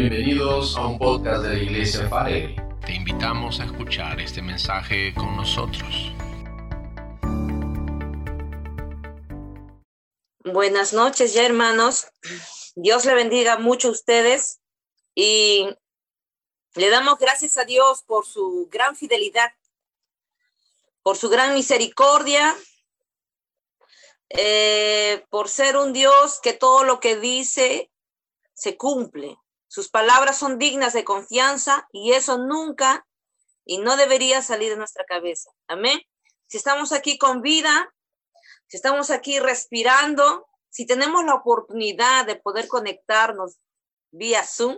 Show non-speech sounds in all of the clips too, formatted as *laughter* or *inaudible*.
Bienvenidos a un podcast de la Iglesia Farelli. Te invitamos a escuchar este mensaje con nosotros. Buenas noches ya hermanos. Dios le bendiga mucho a ustedes y le damos gracias a Dios por su gran fidelidad, por su gran misericordia, eh, por ser un Dios que todo lo que dice se cumple. Sus palabras son dignas de confianza y eso nunca y no debería salir de nuestra cabeza. Amén. Si estamos aquí con vida, si estamos aquí respirando, si tenemos la oportunidad de poder conectarnos vía Zoom,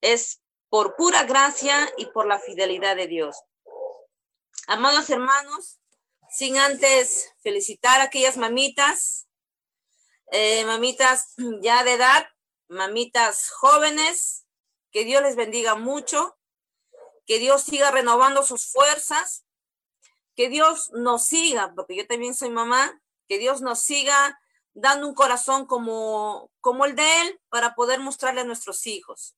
es por pura gracia y por la fidelidad de Dios. Amados hermanos, sin antes felicitar a aquellas mamitas, eh, mamitas ya de edad mamitas jóvenes, que Dios les bendiga mucho, que Dios siga renovando sus fuerzas, que Dios nos siga, porque yo también soy mamá, que Dios nos siga dando un corazón como, como el de Él para poder mostrarle a nuestros hijos.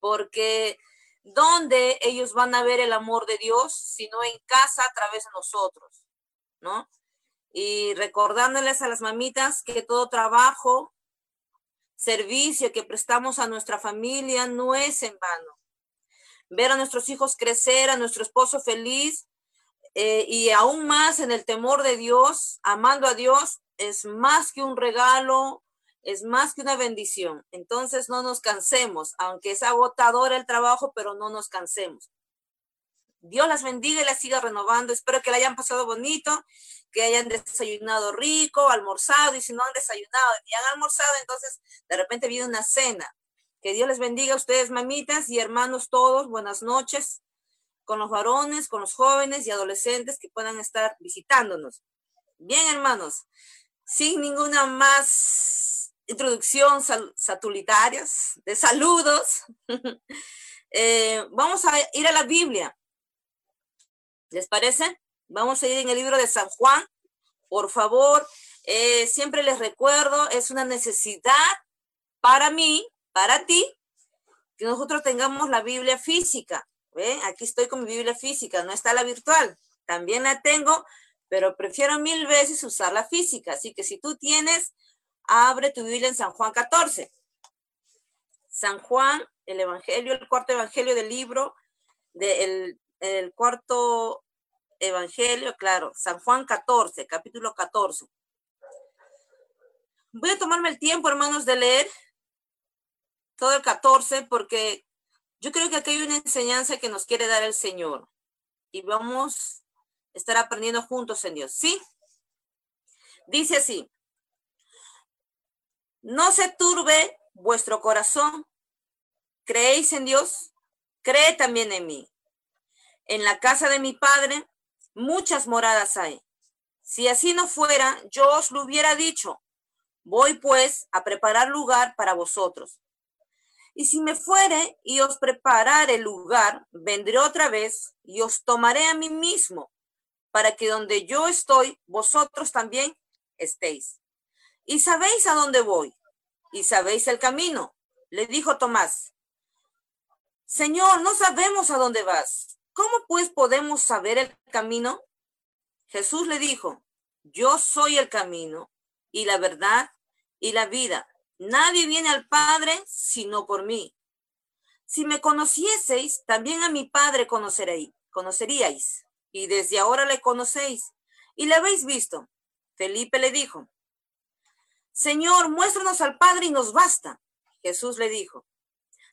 Porque ¿dónde ellos van a ver el amor de Dios? Sino en casa a través de nosotros, ¿no? Y recordándoles a las mamitas que todo trabajo servicio que prestamos a nuestra familia no es en vano. Ver a nuestros hijos crecer, a nuestro esposo feliz eh, y aún más en el temor de Dios, amando a Dios, es más que un regalo, es más que una bendición. Entonces no nos cansemos, aunque es agotador el trabajo, pero no nos cansemos. Dios las bendiga y las siga renovando. Espero que la hayan pasado bonito que hayan desayunado rico, almorzado, y si no han desayunado y han almorzado, entonces de repente viene una cena. Que Dios les bendiga a ustedes, mamitas y hermanos todos. Buenas noches con los varones, con los jóvenes y adolescentes que puedan estar visitándonos. Bien, hermanos, sin ninguna más introducción satulitarias de saludos, *laughs* eh, vamos a ir a la Biblia. ¿Les parece? Vamos a ir en el libro de San Juan. Por favor, eh, siempre les recuerdo, es una necesidad para mí, para ti, que nosotros tengamos la Biblia física. ¿Ve? Aquí estoy con mi Biblia física, no está la virtual. También la tengo, pero prefiero mil veces usar la física. Así que si tú tienes, abre tu Biblia en San Juan 14. San Juan, el Evangelio, el cuarto Evangelio del libro, del el cuarto Evangelio, claro, San Juan 14, capítulo 14. Voy a tomarme el tiempo, hermanos, de leer todo el 14 porque yo creo que aquí hay una enseñanza que nos quiere dar el Señor y vamos a estar aprendiendo juntos en Dios. ¿Sí? Dice así, no se turbe vuestro corazón, creéis en Dios, cree también en mí. En la casa de mi Padre muchas moradas hay. Si así no fuera, yo os lo hubiera dicho. Voy pues a preparar lugar para vosotros. Y si me fuere y os preparar el lugar, vendré otra vez y os tomaré a mí mismo, para que donde yo estoy, vosotros también estéis. Y sabéis a dónde voy, y sabéis el camino. Le dijo Tomás, Señor, no sabemos a dónde vas. ¿Cómo pues podemos saber el camino? Jesús le dijo, yo soy el camino y la verdad y la vida. Nadie viene al Padre sino por mí. Si me conocieseis, también a mi Padre conoceréis, conoceríais, y desde ahora le conocéis y le habéis visto. Felipe le dijo, Señor, muéstranos al Padre y nos basta. Jesús le dijo,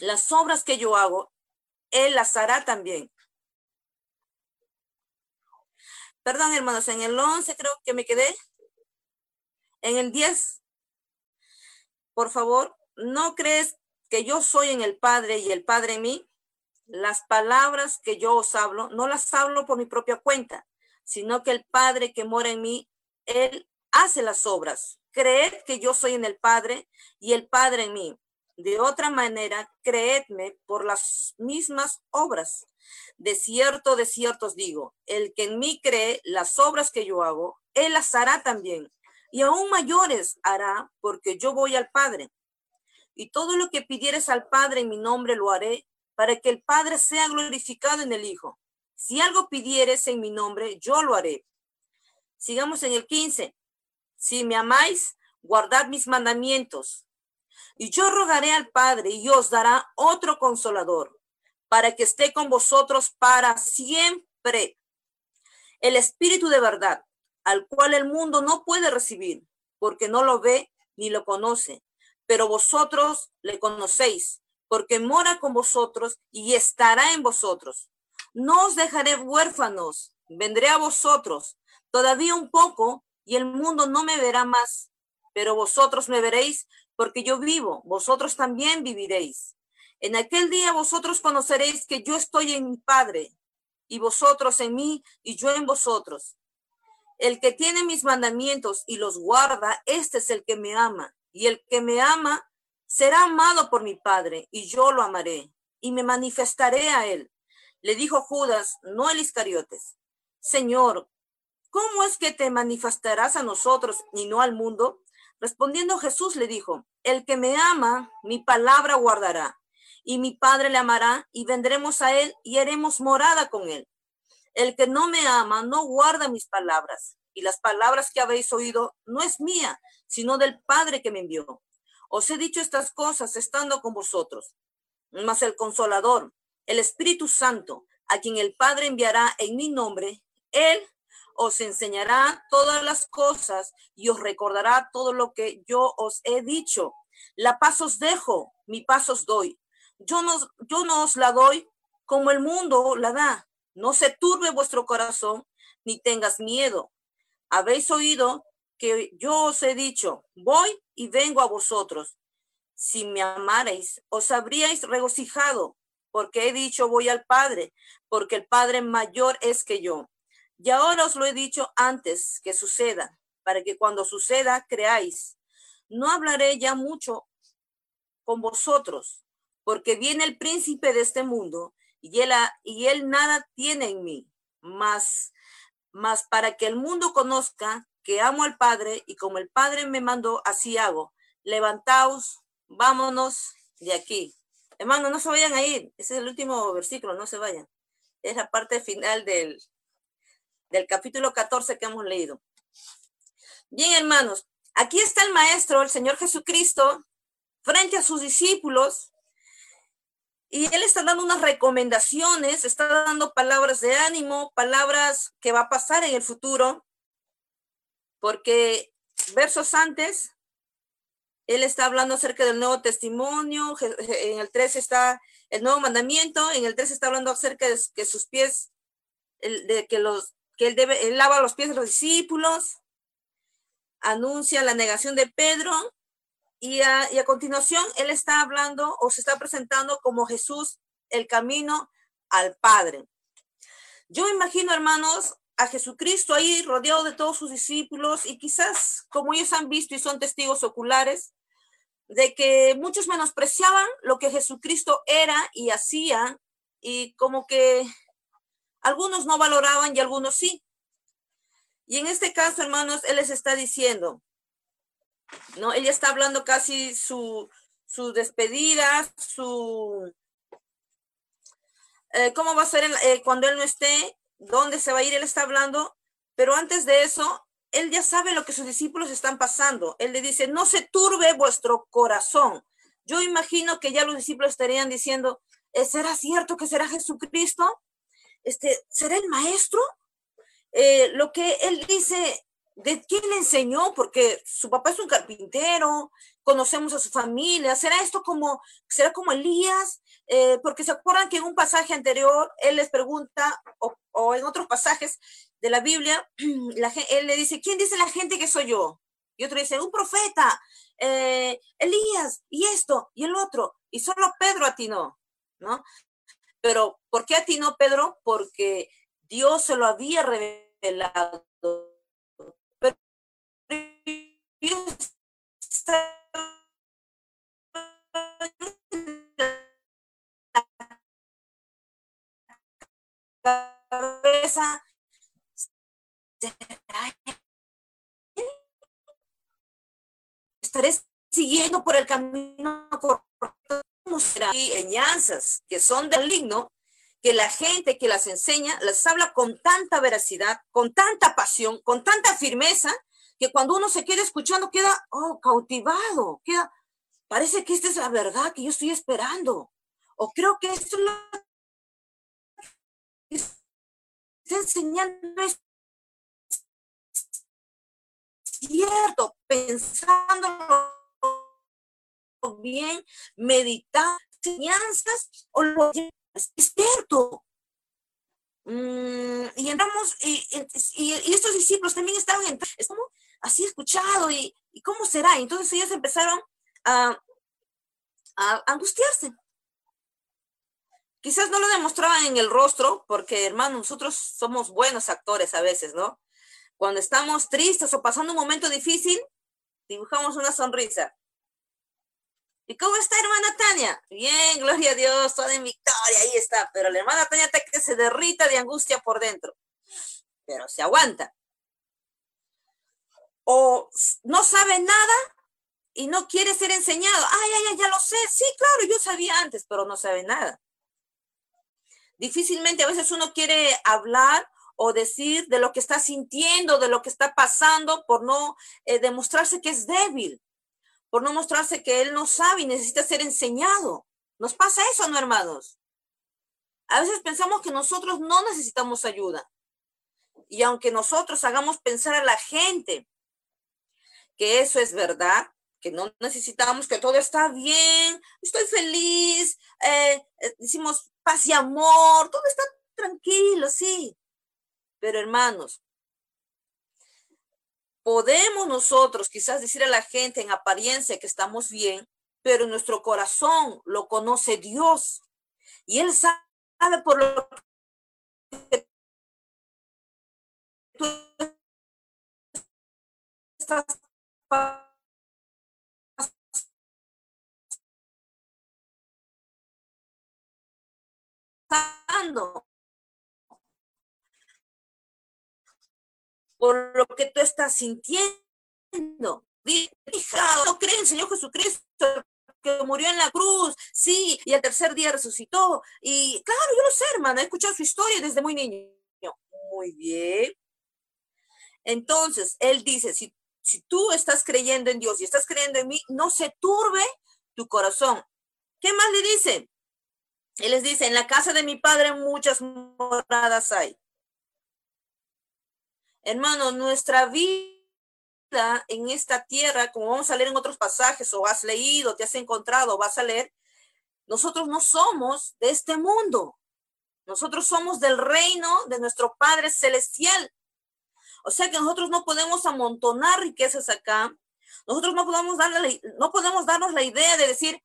las obras que yo hago, Él las hará también. Perdón, hermanos, en el 11 creo que me quedé. En el 10, por favor, ¿no crees que yo soy en el Padre y el Padre en mí? Las palabras que yo os hablo, no las hablo por mi propia cuenta, sino que el Padre que mora en mí, Él hace las obras. Creed que yo soy en el Padre y el Padre en mí. De otra manera, creedme por las mismas obras. De cierto, de cierto os digo, el que en mí cree las obras que yo hago, él las hará también. Y aún mayores hará, porque yo voy al Padre. Y todo lo que pidieres al Padre en mi nombre lo haré, para que el Padre sea glorificado en el Hijo. Si algo pidieres en mi nombre, yo lo haré. Sigamos en el 15. Si me amáis, guardad mis mandamientos. Y yo rogaré al Padre y os dará otro consolador para que esté con vosotros para siempre. El Espíritu de verdad, al cual el mundo no puede recibir, porque no lo ve ni lo conoce, pero vosotros le conocéis, porque mora con vosotros y estará en vosotros. No os dejaré huérfanos, vendré a vosotros todavía un poco y el mundo no me verá más, pero vosotros me veréis porque yo vivo, vosotros también viviréis. En aquel día vosotros conoceréis que yo estoy en mi Padre, y vosotros en mí, y yo en vosotros. El que tiene mis mandamientos y los guarda, este es el que me ama, y el que me ama será amado por mi Padre, y yo lo amaré, y me manifestaré a él. Le dijo Judas, no el Iscariotes, Señor, ¿cómo es que te manifestarás a nosotros y no al mundo? Respondiendo Jesús le dijo, el que me ama, mi palabra guardará, y mi Padre le amará, y vendremos a él y haremos morada con él. El que no me ama no guarda mis palabras, y las palabras que habéis oído no es mía, sino del Padre que me envió. Os he dicho estas cosas estando con vosotros. Mas el consolador, el Espíritu Santo, a quien el Padre enviará en mi nombre, él os enseñará todas las cosas y os recordará todo lo que yo os he dicho. La paz os dejo, mi paz os doy. Yo no, yo no os la doy como el mundo la da. No se turbe vuestro corazón, ni tengas miedo. Habéis oído que yo os he dicho, voy y vengo a vosotros. Si me amarais, os habríais regocijado, porque he dicho, voy al Padre, porque el Padre mayor es que yo. Y ahora os lo he dicho antes que suceda, para que cuando suceda creáis. No hablaré ya mucho con vosotros, porque viene el príncipe de este mundo y él, y él nada tiene en mí, más, más para que el mundo conozca que amo al Padre y como el Padre me mandó, así hago. Levantaos, vámonos de aquí. Hermano, no se vayan a ir. Ese es el último versículo, no se vayan. Es la parte final del, del capítulo 14 que hemos leído. Bien, hermanos, aquí está el Maestro, el Señor Jesucristo, frente a sus discípulos, y Él está dando unas recomendaciones, está dando palabras de ánimo, palabras que va a pasar en el futuro, porque versos antes, Él está hablando acerca del nuevo testimonio, en el 3 está el nuevo mandamiento, en el 3 está hablando acerca de que sus pies, de que los que él, debe, lava los pies de los discípulos, anuncia la negación de Pedro y a, y a continuación él está hablando o se está presentando como Jesús, el camino al Padre. Yo imagino, hermanos, a Jesucristo ahí rodeado de todos sus discípulos y quizás como ellos han visto y son testigos oculares de que muchos menospreciaban lo que Jesucristo era y hacía y como que algunos no valoraban y algunos sí. Y en este caso, hermanos, él les está diciendo, ¿no? Él ya está hablando casi su, su despedida, su... Eh, ¿Cómo va a ser eh, cuando él no esté? ¿Dónde se va a ir? Él está hablando. Pero antes de eso, él ya sabe lo que sus discípulos están pasando. Él le dice, no se turbe vuestro corazón. Yo imagino que ya los discípulos estarían diciendo, ¿Eh, ¿será cierto que será Jesucristo? Este, ¿será el maestro? Eh, lo que él dice, ¿de quién le enseñó? Porque su papá es un carpintero, conocemos a su familia, ¿será esto como, será como Elías? Eh, porque se acuerdan que en un pasaje anterior él les pregunta, o, en otros pasajes de la Biblia, *clears throat* él le dice, ¿quién dice la gente que soy yo? Y otro dice, un profeta, eh, Elías, y esto, y el otro. Y solo Pedro atinó, ¿no? Pero, ¿por qué atinó Pedro? Porque Dios se lo había revelado. Pero cabeza estaré siguiendo por el camino correcto y enseñanzas que son del ligno que la gente que las enseña las habla con tanta veracidad, con tanta pasión, con tanta firmeza, que cuando uno se queda escuchando queda oh, cautivado, queda, parece que esta es la verdad que yo estoy esperando, o creo que esto es lo que está enseñando es cierto, pensándolo bien, meditar enseñanzas o lo es cierto. Mm, y entramos, y, estos discípulos también estaban estamos así escuchado, y, y, cómo será. entonces ellos empezaron a, a angustiarse. Quizás no lo demostraban en el rostro, porque hermano, nosotros somos buenos actores a veces, ¿no? Cuando estamos tristes o pasando un momento difícil, dibujamos una sonrisa. ¿Y cómo está hermana Tania? Bien, gloria a Dios, toda en victoria, ahí está. Pero la hermana Tania está que se derrita de angustia por dentro. Pero se aguanta. O no sabe nada y no quiere ser enseñado. Ay, ay, ay, ya lo sé. Sí, claro, yo sabía antes, pero no sabe nada. Difícilmente a veces uno quiere hablar o decir de lo que está sintiendo, de lo que está pasando, por no eh, demostrarse que es débil, por no mostrarse que él no sabe y necesita ser enseñado. Nos pasa eso, ¿no, hermanos? A veces pensamos que nosotros no necesitamos ayuda. Y aunque nosotros hagamos pensar a la gente que eso es verdad, que no necesitamos, que todo está bien, estoy feliz, eh, eh, decimos paz y amor, todo está tranquilo, sí. Pero hermanos, podemos nosotros quizás decir a la gente en apariencia que estamos bien, pero nuestro corazón lo conoce Dios. Y Él sabe por lo que tú estás pasando. Por lo que tú estás sintiendo. No creen, Señor Jesucristo, que murió en la cruz, sí, y al tercer día resucitó. Y claro, yo lo sé, hermano, he escuchado su historia desde muy niño. Muy bien. Entonces, él dice, si, si tú estás creyendo en Dios y estás creyendo en mí, no se turbe tu corazón. ¿Qué más le dice? Él les dice, en la casa de mi padre muchas moradas hay. Hermano, nuestra vida en esta tierra, como vamos a leer en otros pasajes, o has leído, te has encontrado, vas a leer, nosotros no somos de este mundo. Nosotros somos del reino de nuestro Padre Celestial. O sea que nosotros no podemos amontonar riquezas acá. Nosotros no podemos, darle, no podemos darnos la idea de decir,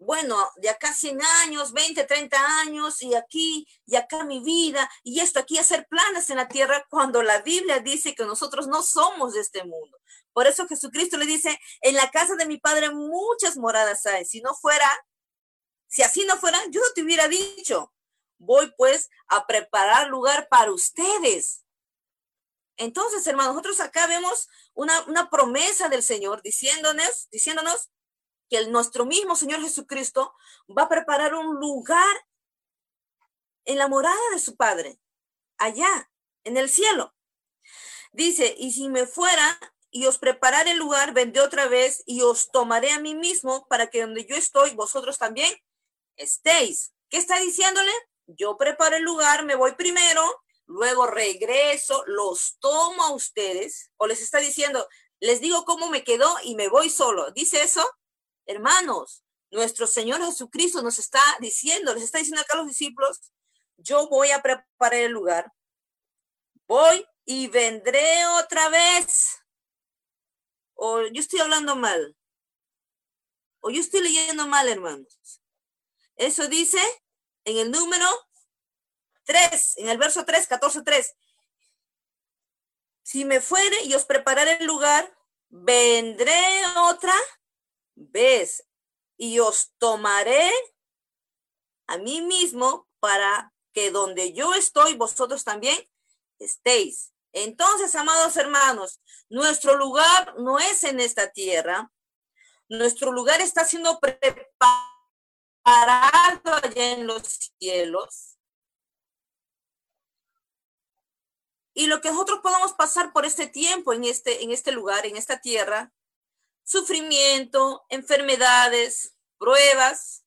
bueno, de acá 100 años, 20, 30 años, y aquí, y acá mi vida, y esto aquí, hacer planes en la tierra, cuando la Biblia dice que nosotros no somos de este mundo. Por eso Jesucristo le dice, en la casa de mi Padre muchas moradas hay. Si no fuera, si así no fuera, yo no te hubiera dicho, voy pues a preparar lugar para ustedes. Entonces, hermanos, nosotros acá vemos una, una promesa del Señor diciéndonos, diciéndonos que nuestro mismo Señor Jesucristo va a preparar un lugar en la morada de su Padre, allá, en el cielo. Dice, y si me fuera y os prepararé el lugar, vendré otra vez y os tomaré a mí mismo para que donde yo estoy, vosotros también estéis. ¿Qué está diciéndole? Yo preparo el lugar, me voy primero, luego regreso, los tomo a ustedes, o les está diciendo, les digo cómo me quedó y me voy solo. ¿Dice eso? Hermanos, nuestro Señor Jesucristo nos está diciendo, les está diciendo acá a los discípulos, yo voy a preparar el lugar, voy y vendré otra vez. O yo estoy hablando mal. O yo estoy leyendo mal, hermanos. Eso dice en el número 3, en el verso 3, 14, 3. Si me fuere y os prepararé el lugar, vendré otra vez y os tomaré a mí mismo para que donde yo estoy, vosotros también estéis. Entonces, amados hermanos, nuestro lugar no es en esta tierra. Nuestro lugar está siendo preparado allá en los cielos. Y lo que nosotros podamos pasar por este tiempo en este, en este lugar, en esta tierra, sufrimiento, enfermedades, pruebas,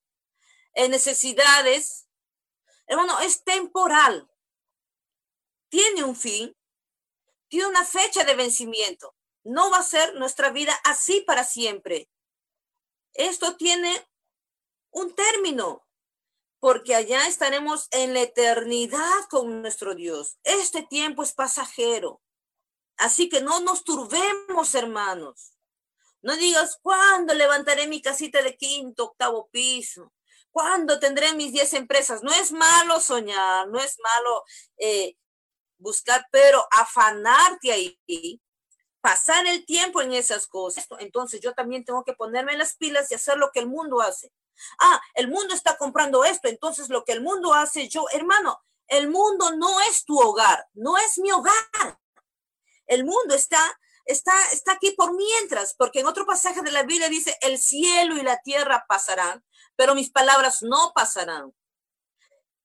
eh, necesidades, hermano, es temporal. Tiene un fin, tiene una fecha de vencimiento. No va a ser nuestra vida así para siempre. Esto tiene un término, porque allá estaremos en la eternidad con nuestro Dios. Este tiempo es pasajero. Así que no nos turbemos, hermanos. No digas, ¿cuándo levantaré mi casita de quinto, octavo piso? ¿Cuándo tendré mis diez empresas? No es malo soñar, no es malo eh, buscar, pero afanarte ahí, pasar el tiempo en esas cosas. Entonces yo también tengo que ponerme las pilas y hacer lo que el mundo hace. Ah, el mundo está comprando esto, entonces lo que el mundo hace yo, hermano, el mundo no es tu hogar, no es mi hogar. El mundo está está está aquí por mientras, porque en otro pasaje de la Biblia dice, el cielo y la tierra pasarán, pero mis palabras no pasarán.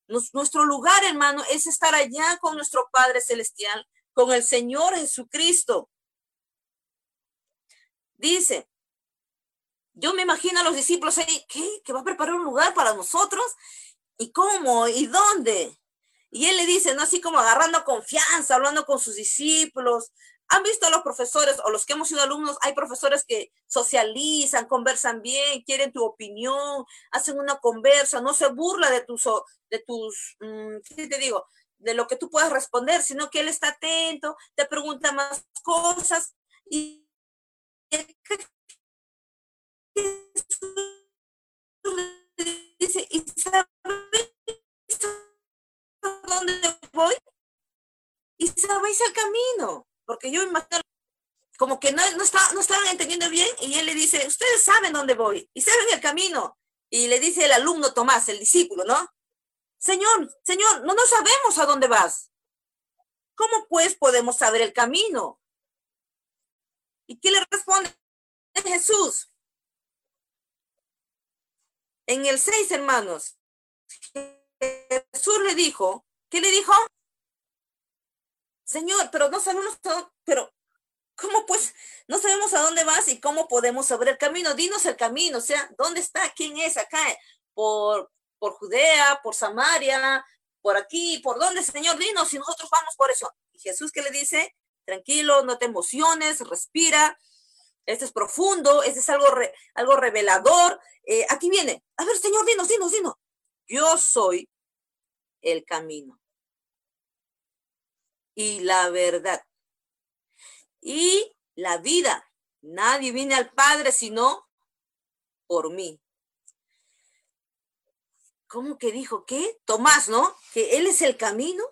nuestro lugar, hermano, es estar allá con nuestro Padre Celestial, con el Señor Jesucristo. Dice, yo me imagino a los discípulos ahí, ¿qué? ¿Que va a preparar un lugar para nosotros? ¿Y cómo? ¿Y dónde? Y él le dice, ¿no? Así como agarrando confianza, hablando con sus discípulos. ¿Han visto a los profesores o los que hemos sido alumnos? Hay profesores que socializan, conversan bien, quieren tu opinión, hacen una conversa, no se burla de tus, de tus, mm, ¿qué te digo? De lo que tú puedas responder, sino que él está atento, te pregunta más cosas y *laughs* dice, ¿y sabes dónde voy? ¿Y sabéis el camino? Porque yo imagino como que no, no, no estaban entendiendo bien y él le dice, ustedes saben dónde voy y saben el camino. Y le dice el alumno Tomás, el discípulo, ¿no? Señor, Señor, no, no sabemos a dónde vas. ¿Cómo pues podemos saber el camino? ¿Y qué le responde Jesús? En el 6, hermanos, Jesús le dijo, ¿qué le dijo? Señor, pero no sabemos, todo, pero ¿cómo pues? No sabemos a dónde vas y cómo podemos saber el camino. Dinos el camino, o sea, ¿dónde está? ¿Quién es acá? Por, por Judea, por Samaria, por aquí, ¿por dónde, Señor? Dinos y nosotros vamos por eso. Y Jesús que le dice, tranquilo, no te emociones, respira, este es profundo, este es algo, algo revelador. Eh, aquí viene. A ver, Señor, dinos, dinos, dinos. Yo soy el camino y la verdad y la vida. Nadie viene al Padre sino por mí. ¿Cómo que dijo qué? Tomás, ¿no? Que Él es el camino,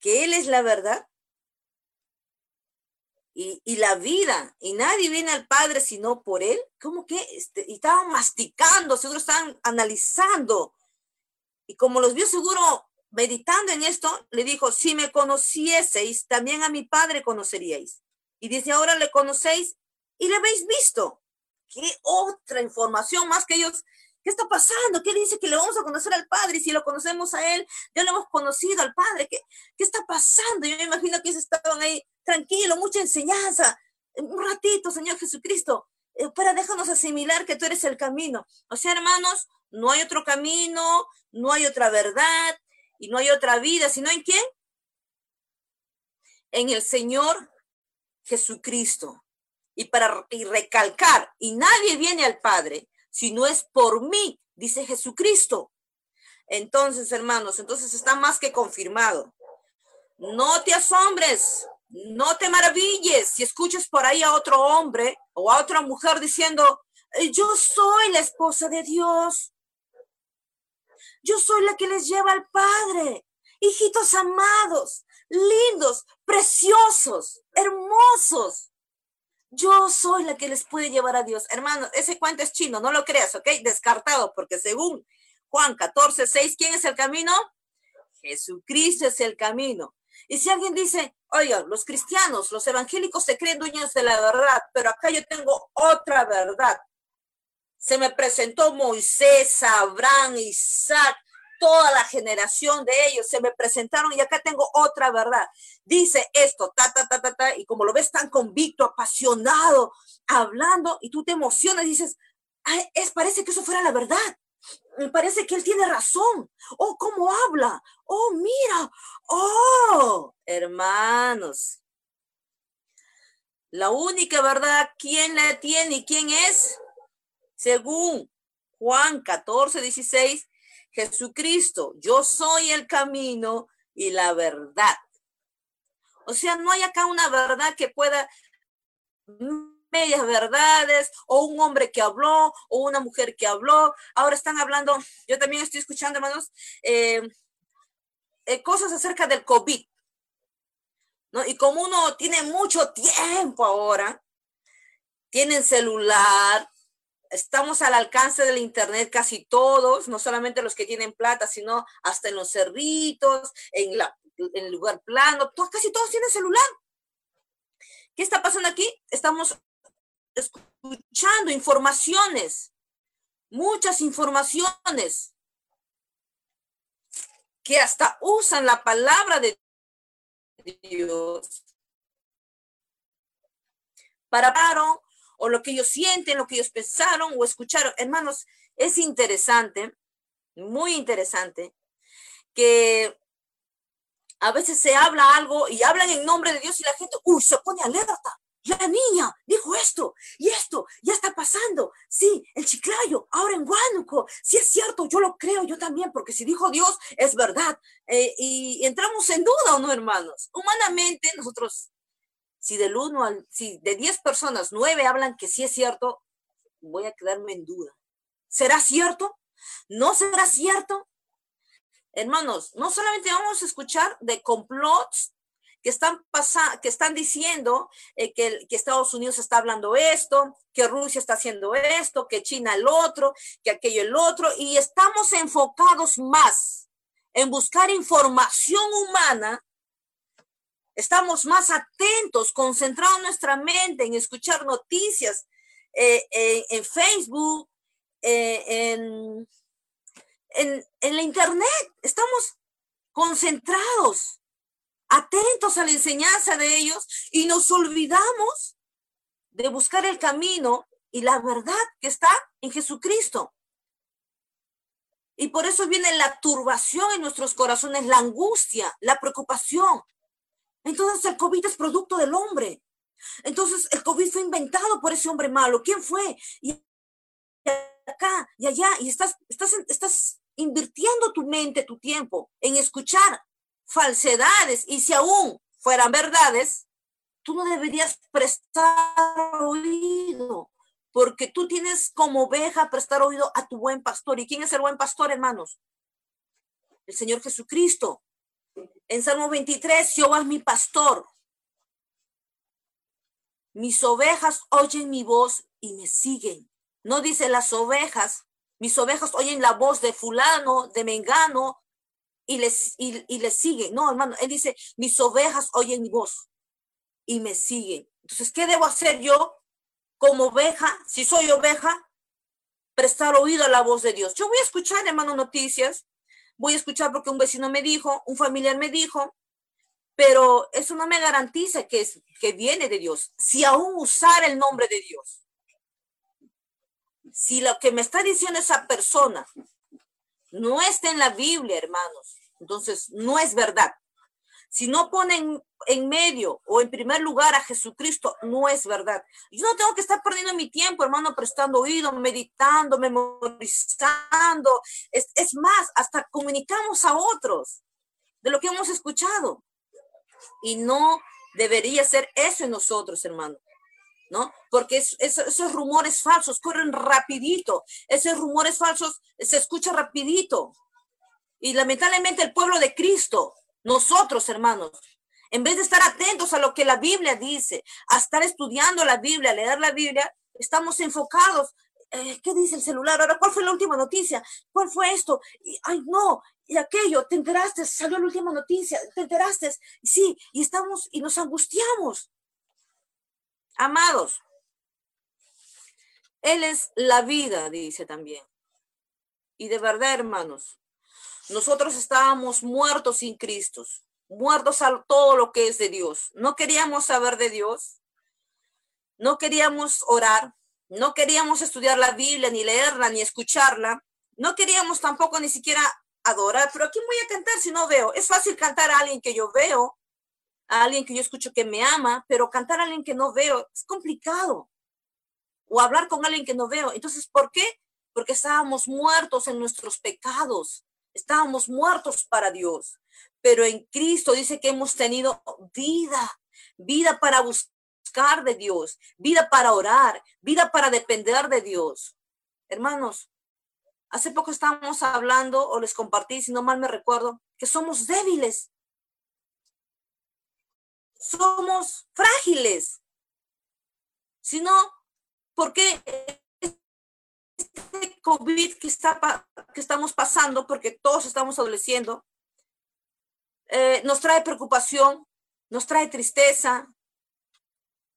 que Él es la verdad y, la vida, y nadie viene al Padre sino por Él, como que este, y estaban masticando, seguro estaban analizando. Y como los vio seguro meditando en esto, le dijo, si me conocieseis, también a mi Padre conoceríais. Y dice, ahora le conocéis y le habéis visto. ¿Qué otra información más que ellos ¿Qué está pasando? ¿Qué dice que le vamos a conocer al Padre? Y si lo conocemos a Él, ya lo hemos conocido al Padre. ¿Qué, qué está pasando? Yo me imagino que ellos estaban ahí tranquilo, mucha enseñanza. Un ratito, Señor Jesucristo, eh, para déjanos asimilar que tú eres el camino. O sea, hermanos, no hay otro camino, no hay otra verdad y no hay otra vida, sino en quién? En el Señor Jesucristo. Y para y recalcar, y nadie viene al Padre si no es por mí, dice Jesucristo. Entonces, hermanos, entonces está más que confirmado. No te asombres, no te maravilles si escuchas por ahí a otro hombre o a otra mujer diciendo, eh, yo soy la esposa de Dios. Yo soy la que les lleva al Padre. Hijitos amados, lindos, preciosos, hermosos. Yo soy la que les puede llevar a Dios. Hermanos, ese cuento es chino, no lo creas, ¿ok? Descartado, porque según Juan 14, 6, ¿quién es el camino? Jesucristo es el camino. Y si alguien dice, oigan, los cristianos, los evangélicos se creen dueños de la verdad, pero acá yo tengo otra verdad. Se me presentó Moisés, Abraham, Isaac, toda la generación de ellos se me presentaron y acá tengo otra verdad. Dice esto, ta, ta, ta, ta, ta, y como lo ves tan convicto, apasionado, hablando, y tú te emocionas y dices, es, parece que eso fuera la verdad. Parece que él tiene razón. Oh, cómo habla. Oh, mira. Oh, hermanos. La única verdad, ¿quién la tiene y quién es? Según Juan 14, 16, Jesucristo, yo soy el camino y la verdad. O sea, no hay acá una verdad que pueda medias verdades, o un hombre que habló, o una mujer que habló. Ahora están hablando, yo también estoy escuchando, hermanos, eh, eh, cosas acerca del COVID. ¿no? Y como uno tiene mucho tiempo ahora, tienen celular, estamos al alcance del Internet casi todos, no solamente los que tienen plata, sino hasta en los cerritos, en, la, el lugar plano, casi todos tienen celular. ¿Qué está pasando aquí? Estamos escuchando informaciones, muchas informaciones que hasta usan la palabra de Dios para o lo que ellos sienten, lo que ellos pensaron o escucharon. Hermanos, es interesante, muy interesante, que a veces se habla algo y hablan en nombre de Dios y la gente, uy, se pone alerta la niña dijo esto y esto, ya está pasando. Sí, el chiclayo, ahora en Huánuco. Sí es cierto, yo lo creo, yo también, porque si dijo Dios, es verdad. Eh, y entramos en duda, ¿o no, hermanos? Humanamente, nosotros, si del uno al, si de diez personas, nueve hablan que sí es cierto, voy a quedarme en duda. ¿Será cierto? ¿No será cierto? Hermanos, no solamente vamos a escuchar de complots que están, que están diciendo eh, que, que, Estados Unidos está hablando esto, que Rusia está haciendo esto, que China el otro, que aquello el otro, y estamos enfocados más en buscar información humana, estamos más atentos, concentrados nuestra mente en escuchar noticias eh, en Facebook, eh, en, en, en la Internet, estamos concentrados atentos a la enseñanza de ellos y nos olvidamos de buscar el camino y la verdad que está en Jesucristo. Y por eso viene la turbación en nuestros corazones, la angustia, la preocupación. Entonces el COVID es producto del hombre. Entonces el COVID fue inventado por ese hombre malo. ¿Quién fue? Y acá y allá. Y estás, estás, estás invirtiendo tu mente, tu tiempo en escuchar falsedades y si aún fueran verdades, tú no deberías prestar oído, porque tú tienes como oveja prestar oído a tu buen pastor. ¿Y quién es el buen pastor, hermanos? El Señor Jesucristo. En Salmo 23, Jehová es mi pastor. Mis ovejas oyen mi voz y me siguen. No dice las ovejas, mis ovejas oyen la voz de fulano, de mengano, y les, y, les sigue. No, hermano, él dice, mis ovejas oyen mi voz y me siguen. Entonces, ¿qué debo hacer yo como oveja? Si soy oveja, prestar oído a la voz de Dios. Yo voy a escuchar, hermano, noticias. Voy a escuchar porque un vecino me dijo, un familiar me dijo, pero eso no me garantiza que, es, que viene de Dios. Si aún usar el nombre de Dios. Si lo que me está diciendo esa persona no está en la Biblia, hermanos. Entonces, no es verdad. Si no ponen en medio o en primer lugar a Jesucristo, no es verdad. Yo no tengo que estar perdiendo mi tiempo, hermano, prestando oído, meditando, memorizando. Es, es más, hasta comunicamos a otros de lo que hemos escuchado. Y no debería ser eso en nosotros, hermano. ¿No? Porque esos rumores falsos corren rapidito. Esos rumores falsos se escucha rapidito. Y lamentablemente el pueblo de Cristo, nosotros, hermanos, en vez de estar atentos a lo que la Biblia dice, a estar estudiando la Biblia, leer la Biblia, estamos enfocados. Eh, ¿Qué dice el celular? Ahora, ¿cuál fue la última noticia? ¿Cuál fue esto? Ay, no, y aquello, te enteraste, salió la última noticia, te enteraste. Sí, y estamos y nos angustiamos. Amados, Él es la vida, dice también. Y de verdad, hermanos, nosotros estábamos muertos sin Cristo muertos a todo lo que es de Dios. No queríamos saber de Dios, no queríamos orar, no queríamos estudiar la Biblia, ni leerla, ni escucharla, no queríamos tampoco ni siquiera adorar, pero ¿a quién voy a cantar si no veo? Es fácil cantar a alguien que yo veo, a alguien que yo escucho que me ama, pero cantar a alguien que no veo es complicado. O hablar con alguien que no veo. Entonces, ¿por qué? Porque estábamos muertos en nuestros pecados, estábamos muertos para Dios pero en Cristo dice que hemos tenido vida, vida para buscar de Dios, vida para orar, vida para depender de Dios. Hermanos, hace poco estábamos hablando o les compartí, si no mal me recuerdo, que somos débiles. Somos frágiles. Si no, ¿por qué este COVID que, está, que estamos pasando, porque todos estamos adoleciendo, eh, nos trae preocupación, nos trae tristeza.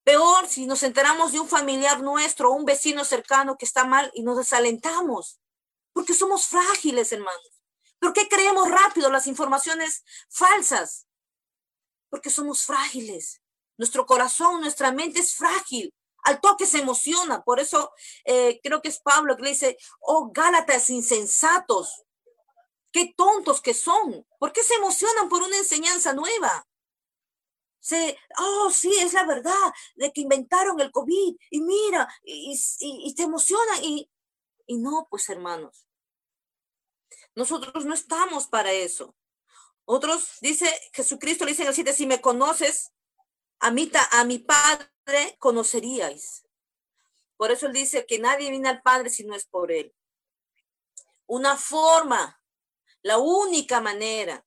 Peor si nos enteramos de un familiar nuestro, un vecino cercano que está mal y nos desalentamos, porque somos frágiles, hermanos. ¿Por qué creemos rápido las informaciones falsas? Porque somos frágiles. Nuestro corazón, nuestra mente es frágil. Al toque se emociona. Por eso eh, creo que es Pablo que le dice, oh Gálatas insensatos, Qué tontos que son. ¿Por qué se emocionan por una enseñanza nueva? Se, oh, sí, es la verdad de que inventaron el COVID y mira, y, y, te emocionan y, y no, pues hermanos, nosotros no estamos para eso. Otros, dice Jesucristo, le dice en el 7, si me conoces, a mí, a mi Padre conoceríais. Por eso él dice que nadie viene al Padre si no es por él. Una forma la única manera,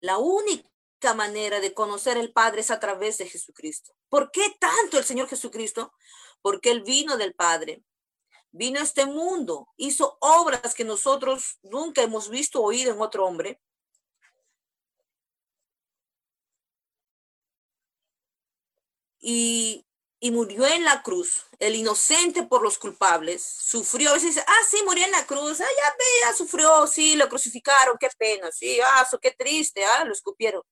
la única manera de conocer el Padre es a través de Jesucristo. ¿Por qué tanto el Señor Jesucristo? Porque Él vino del Padre, vino a este mundo, hizo obras que nosotros nunca hemos visto oído en otro hombre. Y murió en la cruz, el inocente por los culpables, sufrió, a veces dice, ah, sí, murió en la cruz, ah, ya ve, sufrió, sí, lo crucificaron, qué pena, sí, ah, eso, qué triste, ah, lo escupieron.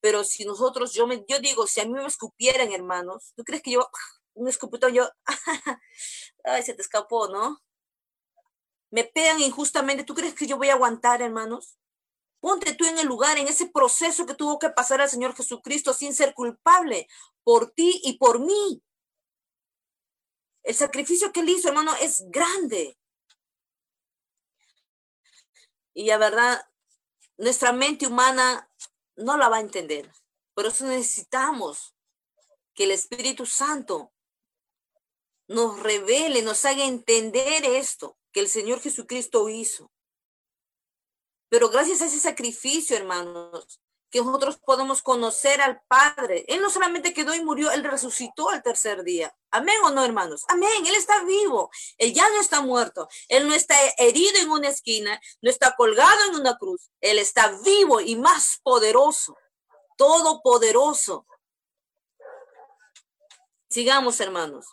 Pero si nosotros, yo, me, yo digo, si a mí me escupieran, hermanos, ¿tú crees que yo, *laughs* un escupitón, yo, *laughs* ay, se te escapó, ¿no? Me pegan injustamente, ¿tú crees que yo voy a aguantar, hermanos? Ponte tú en el lugar, en ese proceso que tuvo que pasar al Señor Jesucristo sin ser culpable por ti y por mí. El sacrificio que él hizo, hermano, es grande. Y la verdad, nuestra mente humana no la va a entender. Por eso necesitamos que el Espíritu Santo nos revele, nos haga entender esto que el Señor Jesucristo hizo. Pero gracias a ese sacrificio, hermanos, que nosotros podemos conocer al Padre. Él no solamente quedó y murió, Él resucitó al tercer día. Amén o no, hermanos. Amén. Él está vivo. Él ya no está muerto. Él no está herido en una esquina, no está colgado en una cruz. Él está vivo y más poderoso, todopoderoso. Sigamos, hermanos.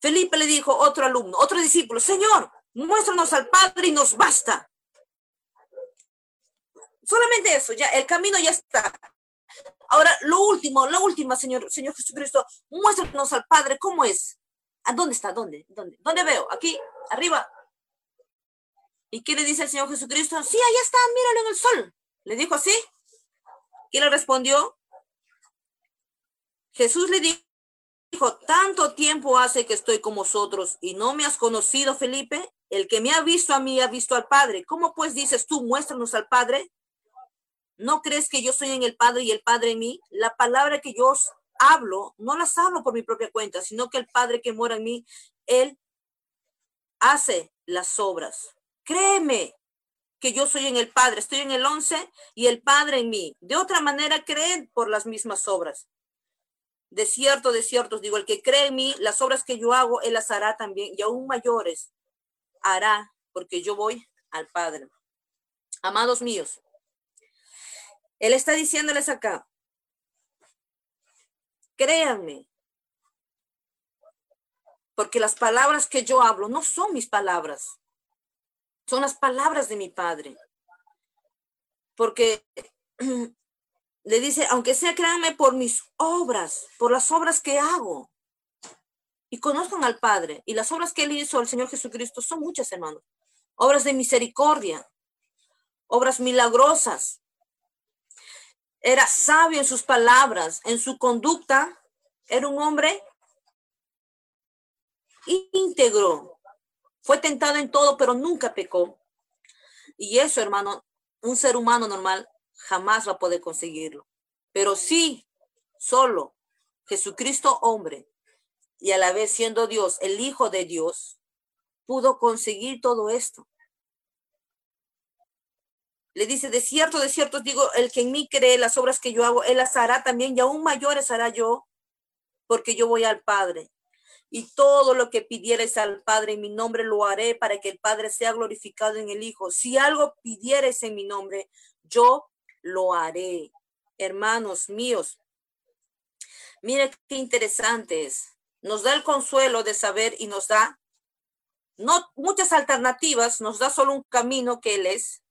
Felipe le dijo otro alumno, otro discípulo, Señor, muéstranos al Padre y nos basta. Solamente eso, ya el camino ya está. Ahora, lo último, la última, Señor, Señor Jesucristo, muéstranos al Padre cómo es. ¿A dónde está? ¿Dónde? ¿Dónde? ¿Dónde veo? Aquí, arriba. ¿Y qué le dice el Señor Jesucristo? Sí, allá está, míralo en el sol. Le dijo así. ¿Quién le respondió? Jesús le dijo, tanto tiempo hace que estoy con vosotros y no me has conocido, Felipe. El que me ha visto a mí ha visto al Padre. ¿Cómo pues dices tú, muéstranos al Padre? ¿No crees que yo soy en el Padre y el Padre en mí? La palabra que yo hablo, no las hablo por mi propia cuenta, sino que el Padre que mora en mí, Él hace las obras. Créeme que yo soy en el Padre, estoy en el 11 y el Padre en mí. De otra manera, creen por las mismas obras. De cierto, de cierto, digo, el que cree en mí, las obras que yo hago, Él las hará también, y aún mayores hará, porque yo voy al Padre. Amados míos, Él está diciéndoles acá, créanme, porque las palabras que yo hablo no son mis palabras, son las palabras de mi Padre. Porque *clears throat* le dice, aunque sea, créanme por mis obras, por las obras que hago. Y conozcan al Padre. Y las obras que él hizo, el Señor Jesucristo, son muchas, hermanos. Obras de misericordia, obras milagrosas. Era sabio en sus palabras, en su conducta. Era un hombre íntegro. Fue tentado en todo, pero nunca pecó. Y eso, hermano, un ser humano normal jamás va a poder conseguirlo. Pero sí, solo Jesucristo hombre y a la vez siendo Dios, el Hijo de Dios, pudo conseguir todo esto. Le dice, de cierto, de cierto, digo, el que en mí cree las obras que yo hago, él las hará también y aún mayores hará yo, porque yo voy al Padre y todo lo que pidieres al Padre en mi nombre lo haré para que el Padre sea glorificado en el Hijo. Si algo pidieres en mi nombre, yo lo haré. Hermanos míos, mire qué interesante es. Nos da el consuelo de saber y nos da no muchas alternativas, nos da solo un camino que Él es.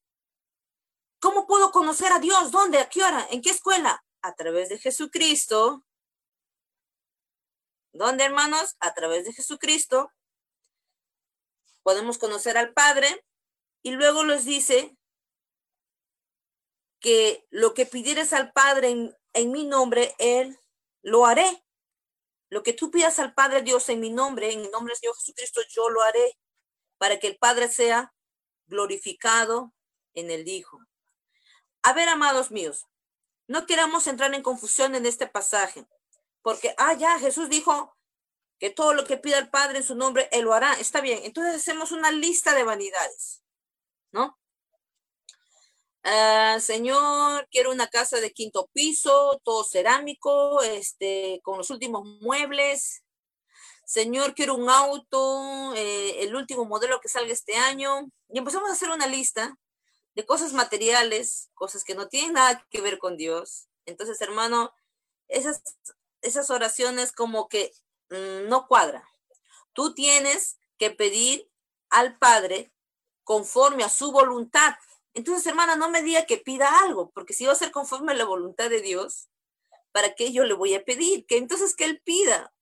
¿Cómo puedo conocer a Dios? ¿Dónde? ¿A qué hora? ¿En qué escuela? A través de Jesucristo ¿Dónde, hermanos? A través de Jesucristo podemos conocer al Padre y luego les dice que lo que pidieres al Padre en, en, mi nombre, Él lo haré. Lo que tú pidas al Padre Dios en mi nombre, en el nombre del Señor Jesucristo, yo lo haré para que el Padre sea glorificado en el Hijo. A ver, amados míos, no queramos entrar en confusión en este pasaje. Porque, ah, ya, Jesús dijo que todo lo que pida el Padre en su nombre, Él lo hará. Está bien. Entonces hacemos una lista de vanidades, ¿no? Ah, señor, quiero una casa de quinto piso, todo cerámico, este, con los últimos muebles. Señor, quiero un auto, eh, el último modelo que salga este año. Y empezamos a hacer una lista de cosas materiales, cosas que no tienen nada que ver con Dios. Entonces, hermano, esas esas oraciones como que mm, no cuadra. Tú tienes que pedir al Padre conforme a su voluntad. Entonces, hermana, no me diga que pida algo, porque si va a ser conforme a la voluntad de Dios, ¿para qué yo le voy a pedir? Que entonces que Él pida.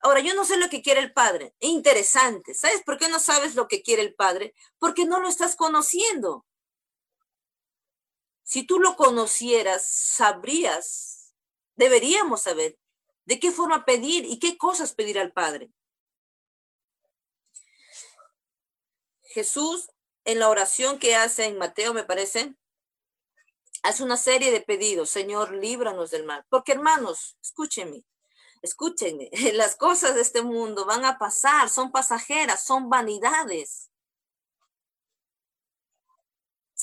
Ahora, yo no sé lo que quiere el Padre. Interesante. ¿Sabes por qué no sabes lo que quiere el Padre? Porque no lo estás conociendo. Si tú lo conocieras, sabrías deberíamos saber de qué forma pedir y qué cosas pedir al Padre. Jesús, en la oración que hace en Mateo, me parece, hace una serie de pedidos. Señor, líbranos del mal. Porque hermanos, escúchenme, escúchenme, *laughs* las cosas de este mundo van a pasar, son pasajeras, son vanidades.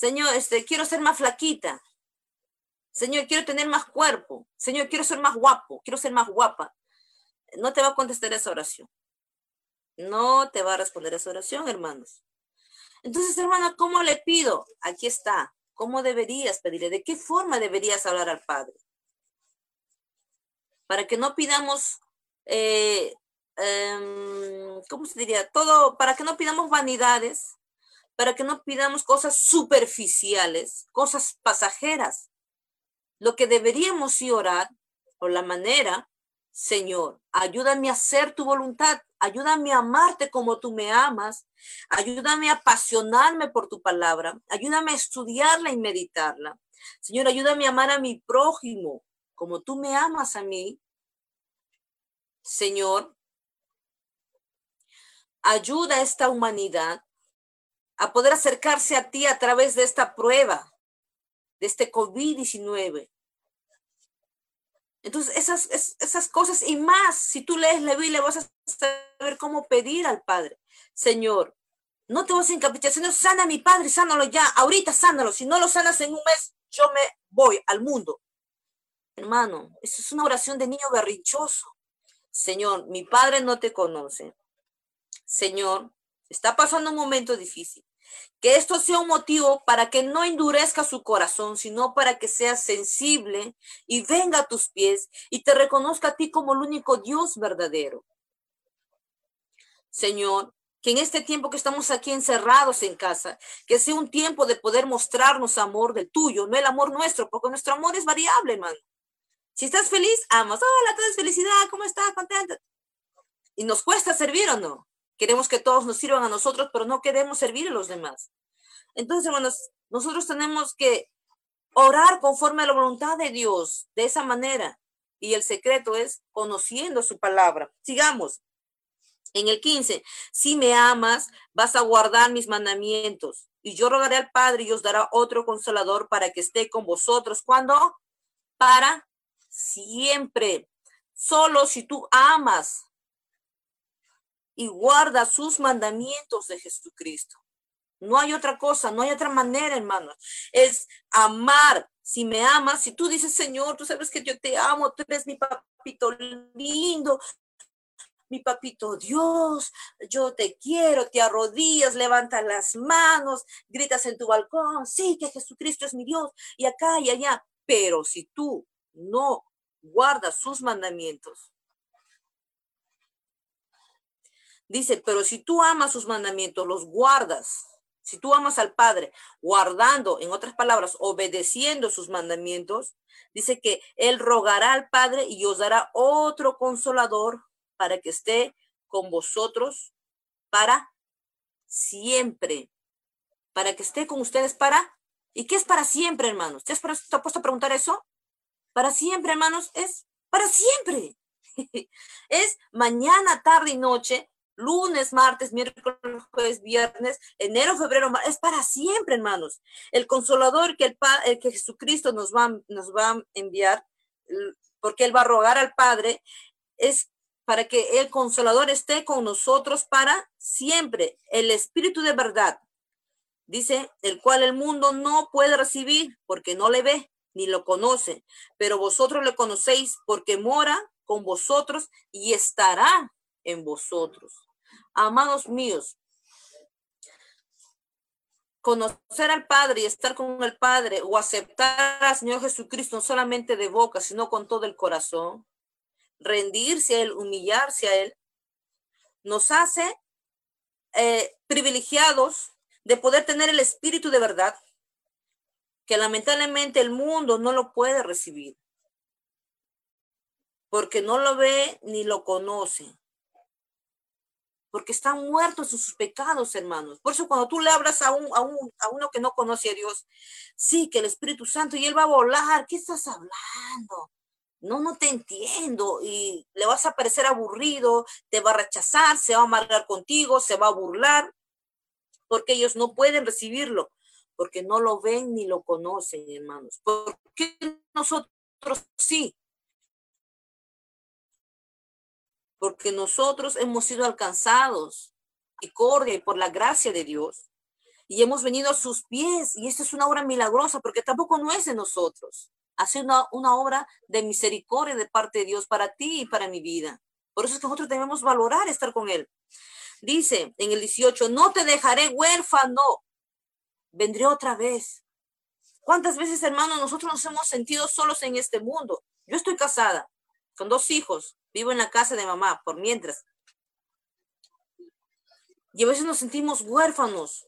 Señor, este, quiero ser más flaquita. Señor, quiero tener más cuerpo. Señor, quiero ser más guapo, quiero ser más guapa. No te va a contestar esa oración. No te va a responder esa oración, hermanos. Entonces, hermana, ¿cómo le pido? Aquí está. ¿Cómo deberías pedirle? ¿De qué forma deberías hablar al Padre? Para que no pidamos, eh, em, ¿cómo se diría? Todo, para que no pidamos vanidades, para que no pidamos cosas superficiales, cosas pasajeras, lo que deberíamos sí orar por la manera, Señor, ayúdame a hacer tu voluntad, ayúdame a amarte como tú me amas, ayúdame a apasionarme por tu palabra, ayúdame a estudiarla y meditarla. Señor, ayúdame a amar a mi prójimo como tú me amas a mí. Señor, ayuda a esta humanidad a poder acercarse a ti a través de esta prueba de este COVID-19. Entonces, esas, esas cosas y más, si tú lees la Biblia, vas a saber cómo pedir al Padre. Señor, no te vas a encaprichar, Señor, sana a mi Padre, sánalo ya, ahorita sánalo. Si no lo sanas en un mes, yo me voy al mundo. Hermano, eso es una oración de niño berrinchoso. Señor, mi Padre no te conoce. Señor, está pasando un momento difícil. Que esto sea un motivo para que no endurezca su corazón, sino para que sea sensible y venga a tus pies y te reconozca a ti como el único Dios verdadero. Señor, que en este tiempo que estamos aquí encerrados en casa, que sea un tiempo de poder mostrarnos amor del tuyo, no el amor nuestro, porque nuestro amor es variable, hermano. Si estás feliz, amas. Hola, todo es felicidad, ¿cómo estás? Contenta. Y nos cuesta servir o no. Queremos que todos nos sirvan a nosotros, pero no queremos servir a los demás. Entonces, hermanos, nosotros tenemos que orar conforme a la voluntad de Dios, de esa manera. Y el secreto es conociendo su palabra. Sigamos. En el 15, si me amas, vas a guardar mis mandamientos. Y yo rogaré al Padre y os dará otro consolador para que esté con vosotros. ¿Cuándo? Para siempre. Solo si tú amas y guarda sus mandamientos de Jesucristo. No hay otra cosa, no hay otra manera, hermanos. Es amar. Si me amas, si tú dices, Señor, tú sabes que yo te amo, tú eres mi papito lindo, mi papito Dios, yo te quiero, te arrodillas, levantas las manos, gritas en tu balcón, sí, que Jesucristo es mi Dios, y acá y allá. Pero si tú no guardas sus mandamientos, Dice, pero si tú amas sus mandamientos, los guardas. Si tú amas al Padre, guardando, en otras palabras, obedeciendo sus mandamientos, dice que Él rogará al Padre y os dará otro consolador para que esté con vosotros para siempre. Para que esté con ustedes para... ¿Y qué es para siempre, hermanos? ¿Te has, puesto a preguntar eso? Para siempre, hermanos, es para siempre. *laughs* es mañana, tarde y noche lunes, martes, miércoles, jueves, viernes, enero, febrero, es para siempre, hermanos. El consolador que, el, que Jesucristo nos va, nos va a enviar, porque Él va a rogar al Padre, es para que el consolador esté con nosotros para siempre. El Espíritu de verdad, dice, el cual el mundo no puede recibir porque no le ve ni lo conoce, pero vosotros le conocéis porque mora con vosotros y estará en vosotros. Amados míos, conocer al Padre y estar con el Padre o aceptar al Señor Jesucristo no solamente de boca, sino con todo el corazón, rendirse a Él, humillarse a Él, nos hace eh, privilegiados de poder tener el Espíritu de verdad, que lamentablemente el mundo no lo puede recibir, porque no lo ve ni lo conoce porque están muertos sus pecados, hermanos. Por eso cuando tú le hablas a, un, a, a uno que no conoce a Dios, sí, que el Espíritu Santo, y él va a volar, ¿qué estás hablando? No, no te entiendo y le vas a parecer aburrido, te va a rechazar, se va a amargar contigo, se va a burlar, porque ellos no pueden recibirlo, porque no lo ven ni lo conocen, hermanos. ¿Por qué nosotros sí? Porque nosotros hemos sido alcanzados y corre por la gracia de Dios y hemos venido a sus pies y esta es una obra milagrosa porque tampoco no es de nosotros. Hace una, una obra de misericordia de parte de Dios para ti y para mi vida. Por eso es que nosotros debemos valorar estar con Él. Dice en el 18, no te dejaré huérfano, vendré otra vez. ¿Cuántas veces, hermanos, nosotros nos hemos sentido solos en este mundo? Yo estoy casada con dos hijos, Vivo en la casa de mamá, por mientras. Y a veces nos sentimos huérfanos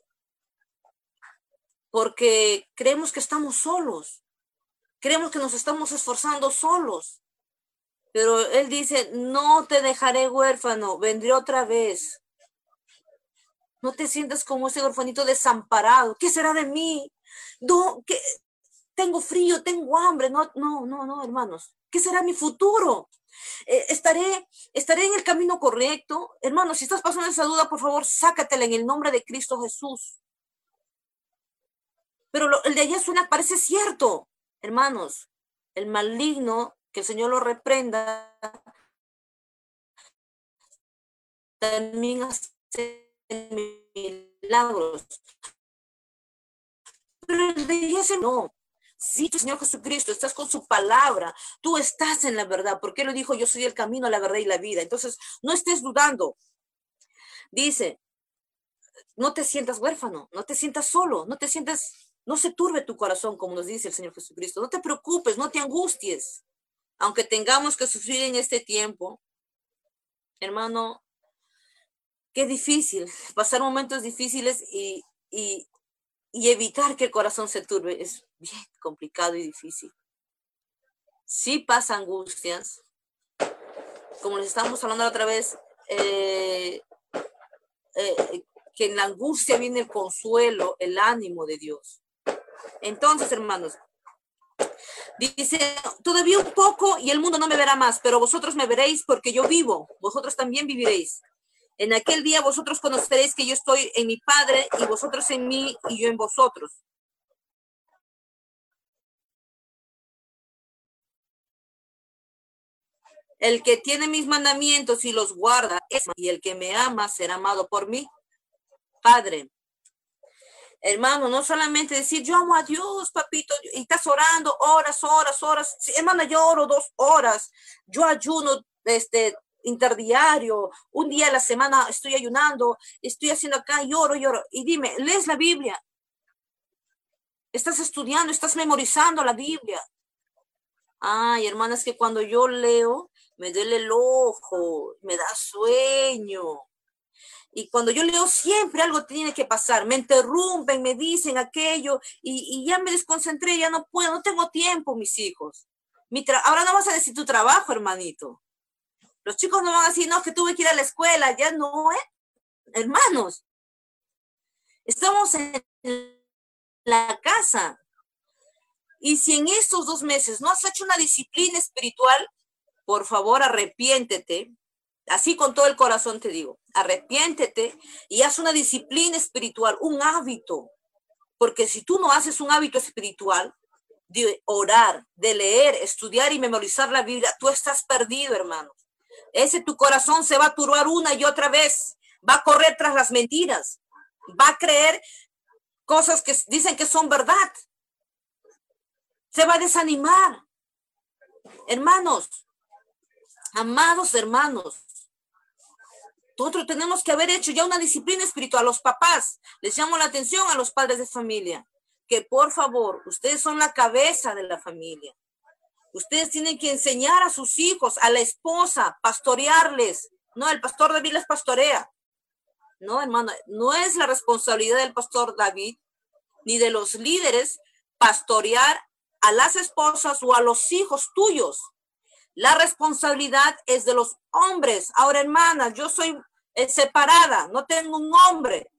porque creemos que estamos solos. Creemos que nos estamos esforzando solos. Pero Él dice, no te dejaré huérfano, vendré otra vez. No te sientas como ese orfanito desamparado. ¿Qué será de mí? No, tengo frío, tengo hambre. No, no, no, no, hermanos. ¿Qué será mi futuro? Eh, estaré, estaré en el camino correcto. Hermano, si estás pasando esa duda, por favor, sácatela en el nombre de Cristo Jesús. Pero el de allá suena, parece cierto, hermanos. El maligno, que el Señor lo reprenda, también hace milagros. Pero el de allá no. Si tu Señor Jesucristo, estás con su palabra, tú estás en la verdad, porque Él lo dijo, yo soy el camino, la verdad y la vida. Entonces, no estés dudando. Dice, no te sientas huérfano, no te sientas solo, no te sientas, no se turbe tu corazón, como nos dice el Señor Jesucristo. No te preocupes, no te angusties. Aunque tengamos que sufrir en este tiempo, hermano, qué difícil, pasar momentos difíciles y, y, y evitar que el corazón se turbe es bien *laughs* complicado y difícil. Sí pasa angustias, como les estamos hablando otra vez, eh, eh, que en la angustia viene el consuelo, el ánimo de Dios. Entonces, hermanos, dice, todavía un poco y el mundo no me verá más, pero vosotros me veréis porque yo vivo, vosotros también viviréis. En aquel día vosotros conoceréis que yo estoy en mi Padre y vosotros en mí y yo en vosotros. El que tiene mis mandamientos y los guarda, y el que me ama será amado por mí. Padre, hermano, no solamente decir yo amo a Dios, papito, y estás orando horas, horas, horas. hermano, yo oro dos horas, yo ayuno este, interdiario, un día a la semana estoy ayunando, estoy haciendo acá, lloro, lloro. Y dime, ¿lees la Biblia? Estás estudiando, estás memorizando la Biblia. Ay, hermanas, que cuando yo leo, me duele el ojo, me da sueño. Y cuando yo leo, siempre algo tiene que pasar. Me interrumpen, me dicen aquello y, y ya me desconcentré, ya no puedo, no tengo tiempo, mis hijos. Mi Ahora no vas a decir tu trabajo, hermanito. Los chicos no van a decir, no, que tuve que ir a la escuela, ya no, ¿eh? Hermanos, estamos en la casa. Y si en estos dos meses no has hecho una disciplina espiritual, por favor arrepiéntete. Así con todo el corazón te digo, arrepiéntete y haz una disciplina espiritual, un hábito. Porque si tú no haces un hábito espiritual, de orar, de leer, estudiar y memorizar la Biblia, tú estás perdido, hermanos ese tu corazón se va a turbar una y otra vez, va a correr tras las mentiras, va a creer cosas que dicen que son verdad, se va a desanimar. Hermanos, amados hermanos, nosotros tenemos que haber hecho ya una disciplina espiritual. Los papás, les llamo la atención a los padres de familia, que por favor, ustedes son la cabeza de la familia. Ustedes tienen que enseñar a sus hijos, a la esposa, pastorearles. No, el pastor David les pastorea. No, hermano, no es la responsabilidad del pastor David ni de los líderes pastorear a las esposas o a los hijos tuyos. La responsabilidad es de los hombres. Ahora, hermana, yo soy eh, separada, no tengo un hombre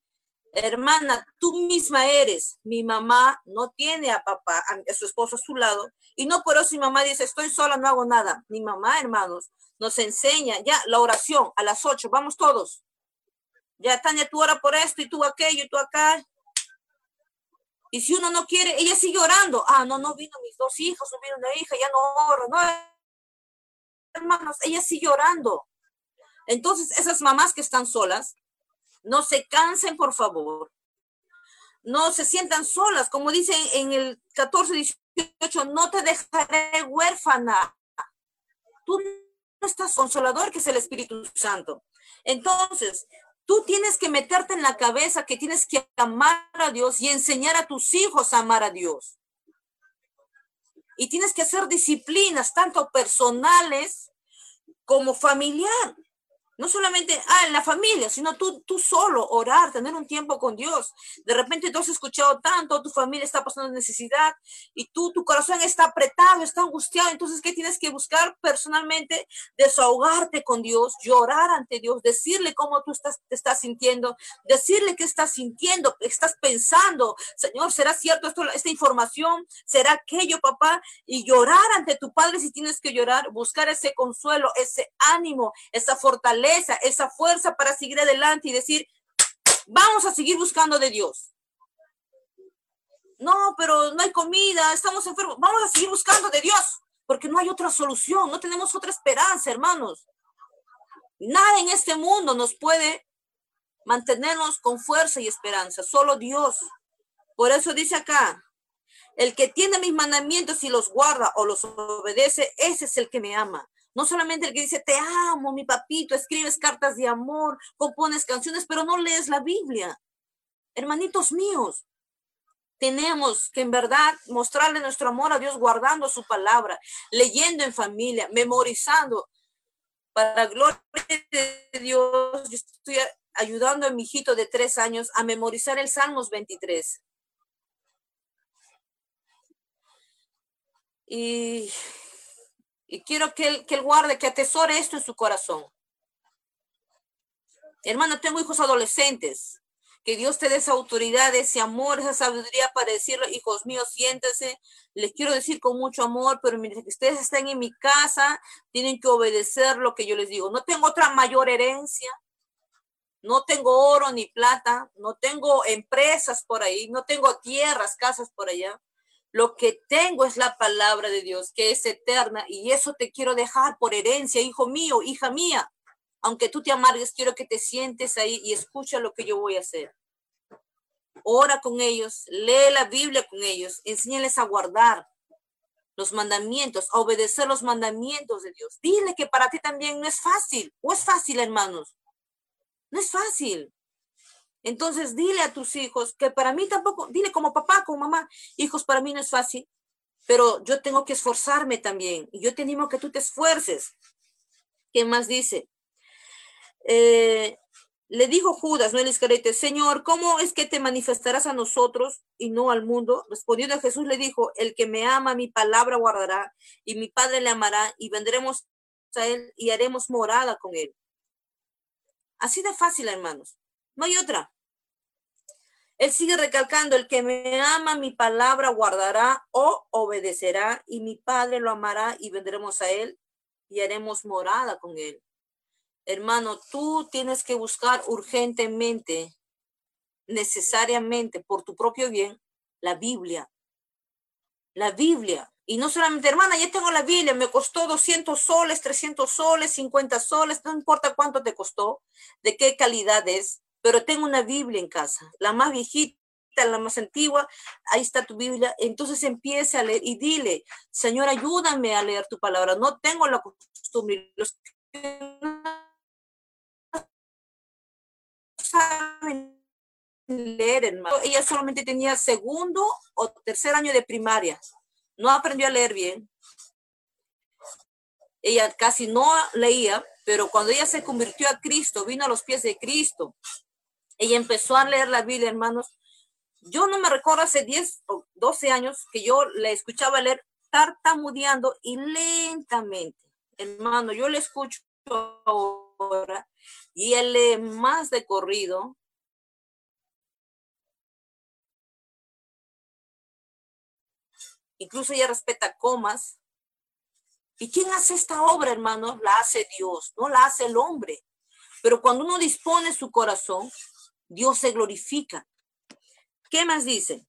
hermana, tú misma eres, mi mamá no tiene a papá, a, su esposo a su lado, y no por eso mi mamá dice, estoy sola, no hago nada. Mi mamá, hermanos, nos enseña ya la oración a las ocho, vamos todos. Ya, Tania, tú ora por esto y tú aquello y tú acá. Y si uno no quiere, ella sigue orando. Ah, no, no vino mis dos hijos, no vino una hija, ya no oro. No, hermanos, ella sigue orando. Entonces, esas mamás que están solas, no se cansen, por favor. No se sientan solas, como dice en el 14, 18, no te dejaré huérfana. Tú no estás consolador, que es el Espíritu Santo. Entonces, tú tienes que meterte en la cabeza que tienes que amar a Dios y enseñar a tus hijos a amar a Dios. Y tienes que hacer disciplinas, tanto personales como familiar no solamente ah, en la familia, sino tú, tú solo, orar, tener un tiempo con Dios. De repente tú has escuchado tanto, tu familia está pasando necesidad y tú, tu corazón está apretado, está angustiado. Entonces, ¿qué tienes que buscar personalmente? Desahogarte con Dios, llorar ante Dios, decirle cómo tú estás, te estás sintiendo, decirle qué estás sintiendo, estás pensando, Señor, ¿será cierto esta información? ¿Será aquello, papá? Y llorar ante tu Padre si tienes que llorar, buscar ese consuelo, ese ánimo, esa fortaleza esa fuerza para seguir adelante y decir, vamos a seguir buscando de Dios. No, pero no hay comida, estamos enfermos. Vamos a seguir buscando de Dios, porque no hay otra solución, no tenemos otra esperanza, hermanos. Nada en este mundo nos puede mantenernos con fuerza y esperanza, solo Dios. Por eso dice acá, el que tiene mis mandamientos y los guarda o los obedece, ese es el que me ama. No solamente el que dice, te amo, mi papito, escribes cartas de amor, compones canciones, pero no lees la Biblia. Hermanitos míos, tenemos que en verdad mostrarle nuestro amor a Dios guardando su palabra, leyendo en familia, memorizando. Para gloria de Dios, yo estoy ayudando a mi hijito de tres años a memorizar el Salmos 23. Y, y quiero que él, que él guarde, que atesore esto en su corazón. Hermano, tengo hijos adolescentes. Que Dios te dé esa autoridad, ese amor, esa sabiduría para decirle, hijos míos, siéntense. Les quiero decir con mucho amor, pero mientras que ustedes estén en mi casa, tienen que obedecer lo que yo les digo. No tengo otra mayor herencia. No tengo oro ni plata. No tengo empresas por ahí. No tengo tierras, casas por allá. Lo que tengo es la palabra de Dios, que es eterna, y eso te quiero dejar por herencia, hijo mío, hija mía. Aunque tú te amargues, quiero que te sientes ahí y escucha lo que yo voy a hacer. Ora con ellos, lee la Biblia con ellos, enséñales a guardar los mandamientos, a obedecer los mandamientos de Dios. Dile que para ti también no es fácil, o es fácil, hermanos. No es fácil. Entonces, dile a tus hijos que para mí tampoco, dile como papá, como mamá, hijos, para mí no es fácil, pero yo tengo que esforzarme también. Y yo te animo a que tú te esfuerces. ¿Qué más dice? Eh, le dijo Judas, no el Iscarete, Señor, ¿cómo es que te manifestarás a nosotros y no al mundo? Respondiendo a Jesús le dijo, el que me ama, mi palabra guardará, y mi Padre le amará, y vendremos a él y haremos morada con él. Así de fácil, hermanos. No hay otra. Él sigue recalcando, el que me ama mi palabra guardará o obedecerá y mi Padre lo amará y vendremos a él y haremos morada con él. Hermano, tú tienes que buscar urgentemente, necesariamente, por tu propio bien, la Biblia. La Biblia. Y no solamente, hermana, ya tengo la Biblia, me costó 200 soles, 300 soles, 50 soles, no importa cuánto te costó, de qué calidad es pero tengo una Biblia en casa, la más viejita, la más antigua, ahí está tu Biblia. Entonces empiece a leer y dile, Señor, ayúdame a leer tu palabra. No tengo la costumbre. No saben leer, hermano. Ella solamente tenía segundo o tercer año de primaria. No aprendió a leer bien. Ella casi no leía, pero cuando ella se convirtió a Cristo, vino a los pies de Cristo, ella empezó a leer la Biblia, hermanos. Yo no me recuerdo hace 10 o 12 años que yo le escuchaba leer tartamudeando y lentamente. Hermano, yo le escucho ahora y él lee más de corrido. Incluso ella respeta comas. ¿Y quién hace esta obra, hermano? La hace Dios, no la hace el hombre. Pero cuando uno dispone su corazón, Dios se glorifica. ¿Qué más dice?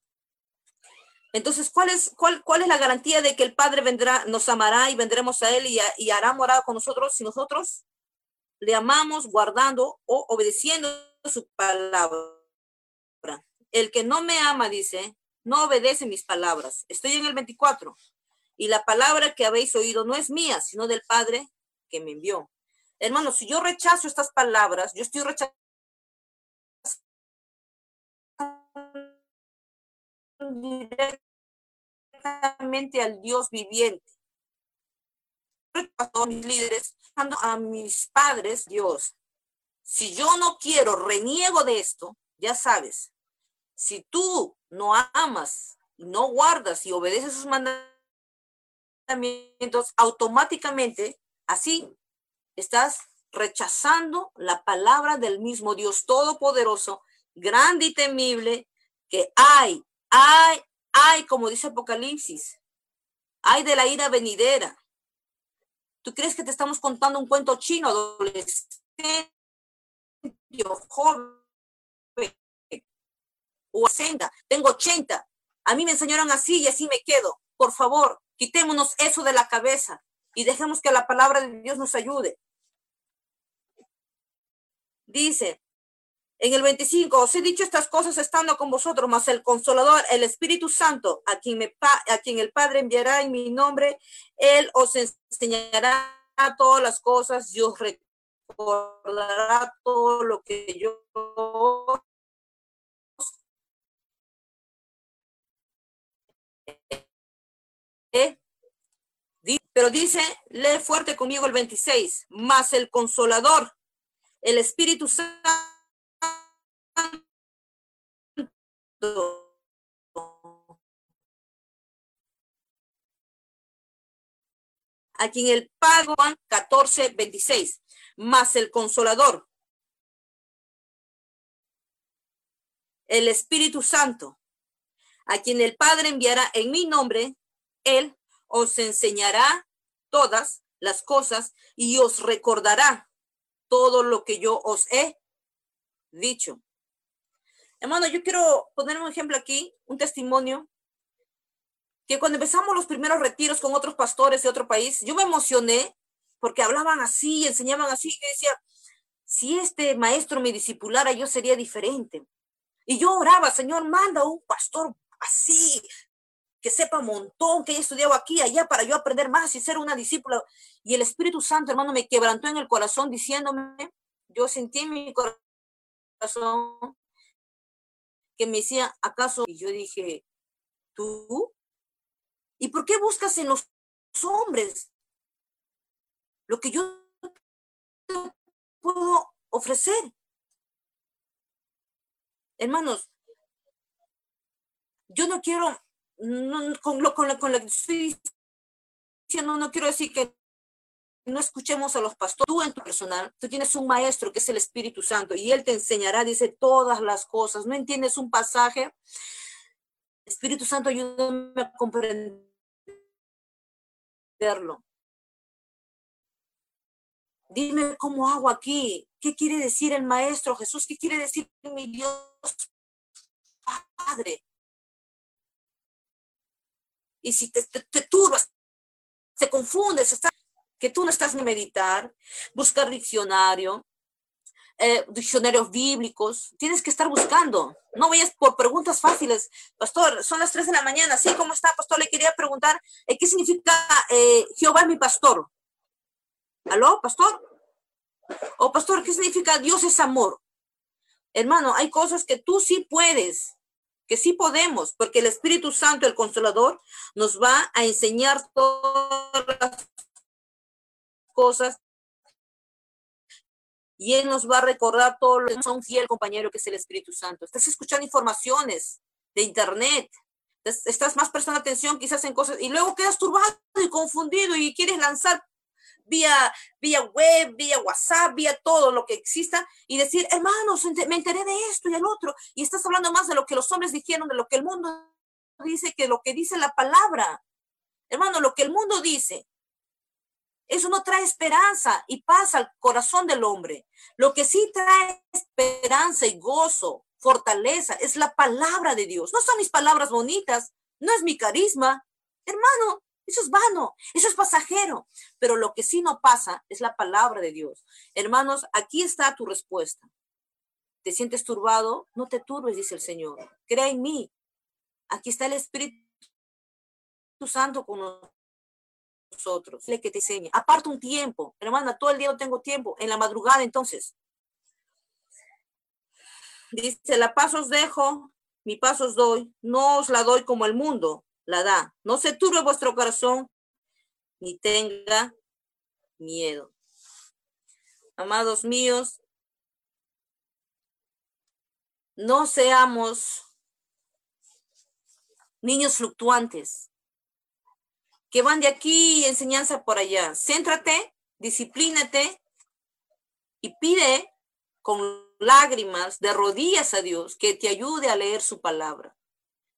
Entonces, ¿cuál es, cuál, ¿cuál es la garantía de que el Padre vendrá, nos amará y vendremos a Él y, y hará morada con nosotros si nosotros le amamos guardando o obedeciendo su palabra? El que no me ama, dice, no obedece mis palabras. Estoy en el 24. Y la palabra que habéis oído no es mía, sino del Padre que me envió. Hermanos, si yo rechazo estas palabras, yo estoy rechazando directamente al Dios viviente. A mis líderes, a mis padres, Dios. Si yo no quiero, reniego de esto, ya sabes, si tú no amas, no guardas y obedeces sus mandamientos, automáticamente, así estás rechazando la palabra del mismo Dios Todopoderoso, grande y temible, que hay Ay, ay, como dice Apocalipsis, ay de la ira venidera. ¿Tú crees que te estamos contando un cuento chino, adolescente, joven o senda? Tengo 80 A mí me enseñaron así y así me quedo. Por favor, quitémonos eso de la cabeza y dejemos que la palabra de Dios nos ayude. Dice, en el 25, os he dicho estas cosas estando con vosotros, mas el consolador, el Espíritu Santo, a quien, me, a quien el Padre enviará en mi nombre, Él os enseñará todas las cosas y os recordará todo lo que yo Pero dice, lee fuerte conmigo el 26, más el consolador, el Espíritu Santo a quien el pago 14, 26, más el consolador, el Espíritu Santo, a quien el Padre enviará en mi nombre, él os enseñará todas las cosas y os recordará todo lo que yo os he dicho. Hermano, yo quiero poner un ejemplo aquí, un testimonio, que cuando empezamos los primeros retiros con otros pastores de otro país, yo me emocioné porque hablaban así, enseñaban así, y decía, si este maestro me discipulara, yo sería diferente. Y yo oraba, Señor, manda un pastor así, que sepa un montón, que haya estudiado aquí, allá, para yo aprender más y ser una discípula. Y el Espíritu Santo, hermano, me quebrantó en el corazón diciéndome, yo sentí en mi corazón que me decía, ¿acaso? Y yo dije, ¿tú? ¿Y por qué buscas en los hombres lo que yo puedo ofrecer? Hermanos, yo no quiero, con, lo, con, lo, con lo estoy diciendo, no quiero decir que no escuchemos a los pastores. Tú en tu personal, tú tienes un maestro que es el Espíritu Santo y él te enseñará, dice, todas las cosas. ¿No entiendes un pasaje? Espíritu Santo, ayúdame a comprenderlo. Dime cómo hago aquí. ¿Qué quiere decir el maestro Jesús? ¿Qué quiere decir mi Dios Padre? Y si te, te, turbas, te confundes, que tú no estás ni meditar, buscar diccionario, eh, diccionarios bíblicos, tienes que estar buscando. No vayas por preguntas fáciles. Pastor, son las 3 de la mañana, ¿sí? ¿Cómo está, pastor? Le quería preguntar, eh, ¿qué significa eh, Jehová mi pastor? ¿Aló, pastor? O oh, pastor, ¿qué significa Dios es amor? Hermano, hay cosas que tú sí puedes, que sí podemos, porque el Espíritu Santo, el Consolador, nos va a enseñar todas las cosas y Él nos va a recordar todo lo que son fiel compañero que es el Espíritu Santo. Estás escuchando informaciones de Internet, estás más prestando atención quizás en cosas y luego quedas turbado y confundido y quieres lanzar vía, vía web, vía WhatsApp, vía todo lo que exista y decir, hermanos, me enteré de esto y el otro y estás hablando más de lo que los hombres dijeron, de lo que el mundo dice, que lo que dice la palabra. Hermano, lo que el mundo dice eso no trae esperanza y paz al corazón del hombre. Lo que sí trae esperanza y gozo, fortaleza, es la palabra de Dios. No son mis palabras bonitas, no es mi carisma. Hermano, eso es vano, eso es pasajero. Pero lo que sí no pasa es la palabra de Dios. Hermanos, aquí está tu respuesta. ¿Te sientes turbado? No te turbes, dice el Señor. Crea en mí. Aquí está el Espíritu Santo con nosotros nosotros, le que te enseñe. Aparta un tiempo, hermana, todo el día no tengo tiempo, en la madrugada entonces. Dice, la paz os dejo, mi paz os doy, no os la doy como el mundo la da. No se turbe vuestro corazón, ni tenga miedo. Amados míos, no seamos niños fluctuantes que van de aquí enseñanza por allá. Céntrate, disciplínate y pide con lágrimas de rodillas a Dios que te ayude a leer su palabra,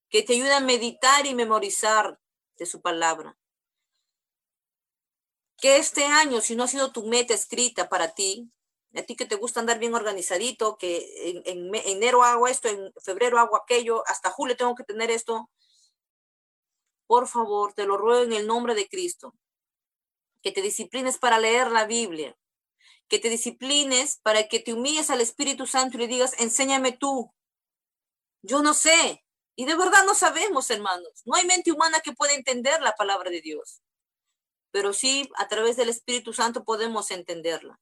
que te ayude a meditar y memorizar de su palabra. Que este año, si no ha sido tu meta escrita para ti, a ti que te gusta andar bien organizadito, que en, en enero hago esto, en febrero hago aquello, hasta julio tengo que tener esto, por favor, te lo ruego en el nombre de Cristo, que te disciplines para leer la Biblia, que te disciplines para que te humilles al Espíritu Santo y le digas, enséñame tú. Yo no sé. Y de verdad no sabemos, hermanos. No hay mente humana que pueda entender la palabra de Dios. Pero sí, a través del Espíritu Santo podemos entenderla.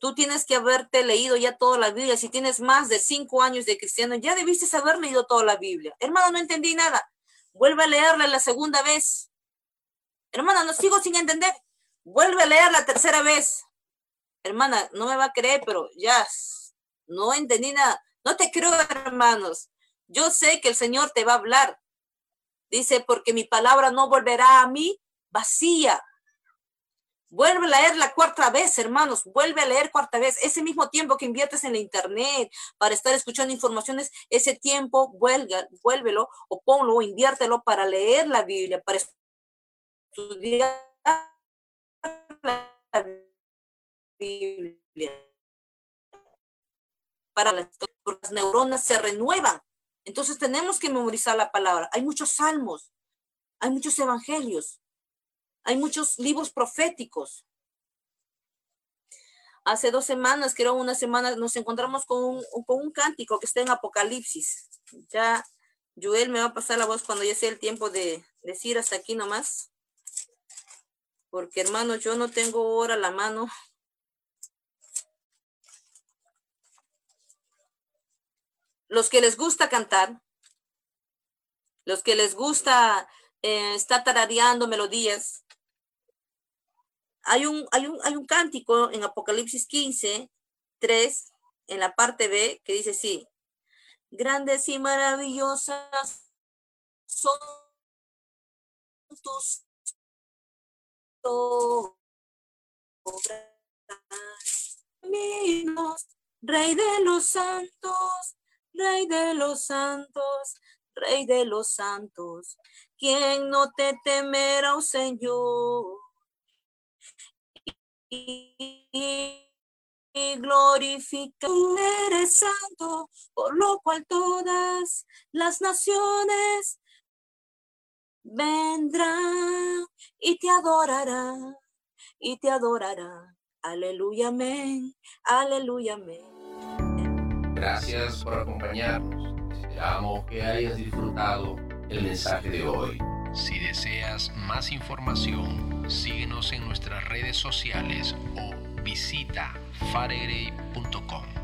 Tú tienes que haberte leído ya toda la Biblia. Si tienes más de cinco años de cristiano, ya debiste haber leído toda la Biblia. Hermano, no entendí nada. Vuelve a leerla la segunda vez. Hermana, no sigo sin entender. Vuelve a leer la tercera vez hermana, no me va a creer, pero ya, no entendí nada. No te creo, hermanos. Yo sé que el Señor te va a hablar. Dice, porque mi palabra no volverá a mí vacía. Vuelve a leer la cuarta vez, hermanos. Vuelve a leer cuarta vez. Ese mismo tiempo que inviertes en la internet para estar escuchando informaciones, ese tiempo vuelve, vuélvelo o ponlo o inviértelo para leer la Biblia, para estudiar la Biblia Biblia. Para las, las neuronas se renuevan. Entonces tenemos que memorizar la palabra. Hay muchos salmos, hay muchos evangelios, hay muchos libros proféticos. Hace dos semanas, creo una semana, nos encontramos con un, cántico que está en Apocalipsis. Ya Joel me va a pasar la voz cuando ya sea el tiempo de decir hasta aquí nomás. Porque hermano, yo no tengo ahora la mano los que les gusta cantar, los que les gusta eh, estar tarareando melodías, hay un, hay, un, hay un cántico en Apocalipsis 15, 3, en la parte B, que dice sí, grandes y maravillosas son tus obras, Rey de los santos, Rey de los santos, Rey de los santos, quien no te temerá, oh Señor. Y, glorifica, eres santo, por lo cual todas las naciones vendrán y te adorarán, y te adorarán. Aleluya, amén, aleluya, amén. Gracias por acompañarnos. Esperamos que hayas disfrutado el mensaje de hoy. Si deseas más información, síguenos en nuestras redes sociales o visita faregray.com.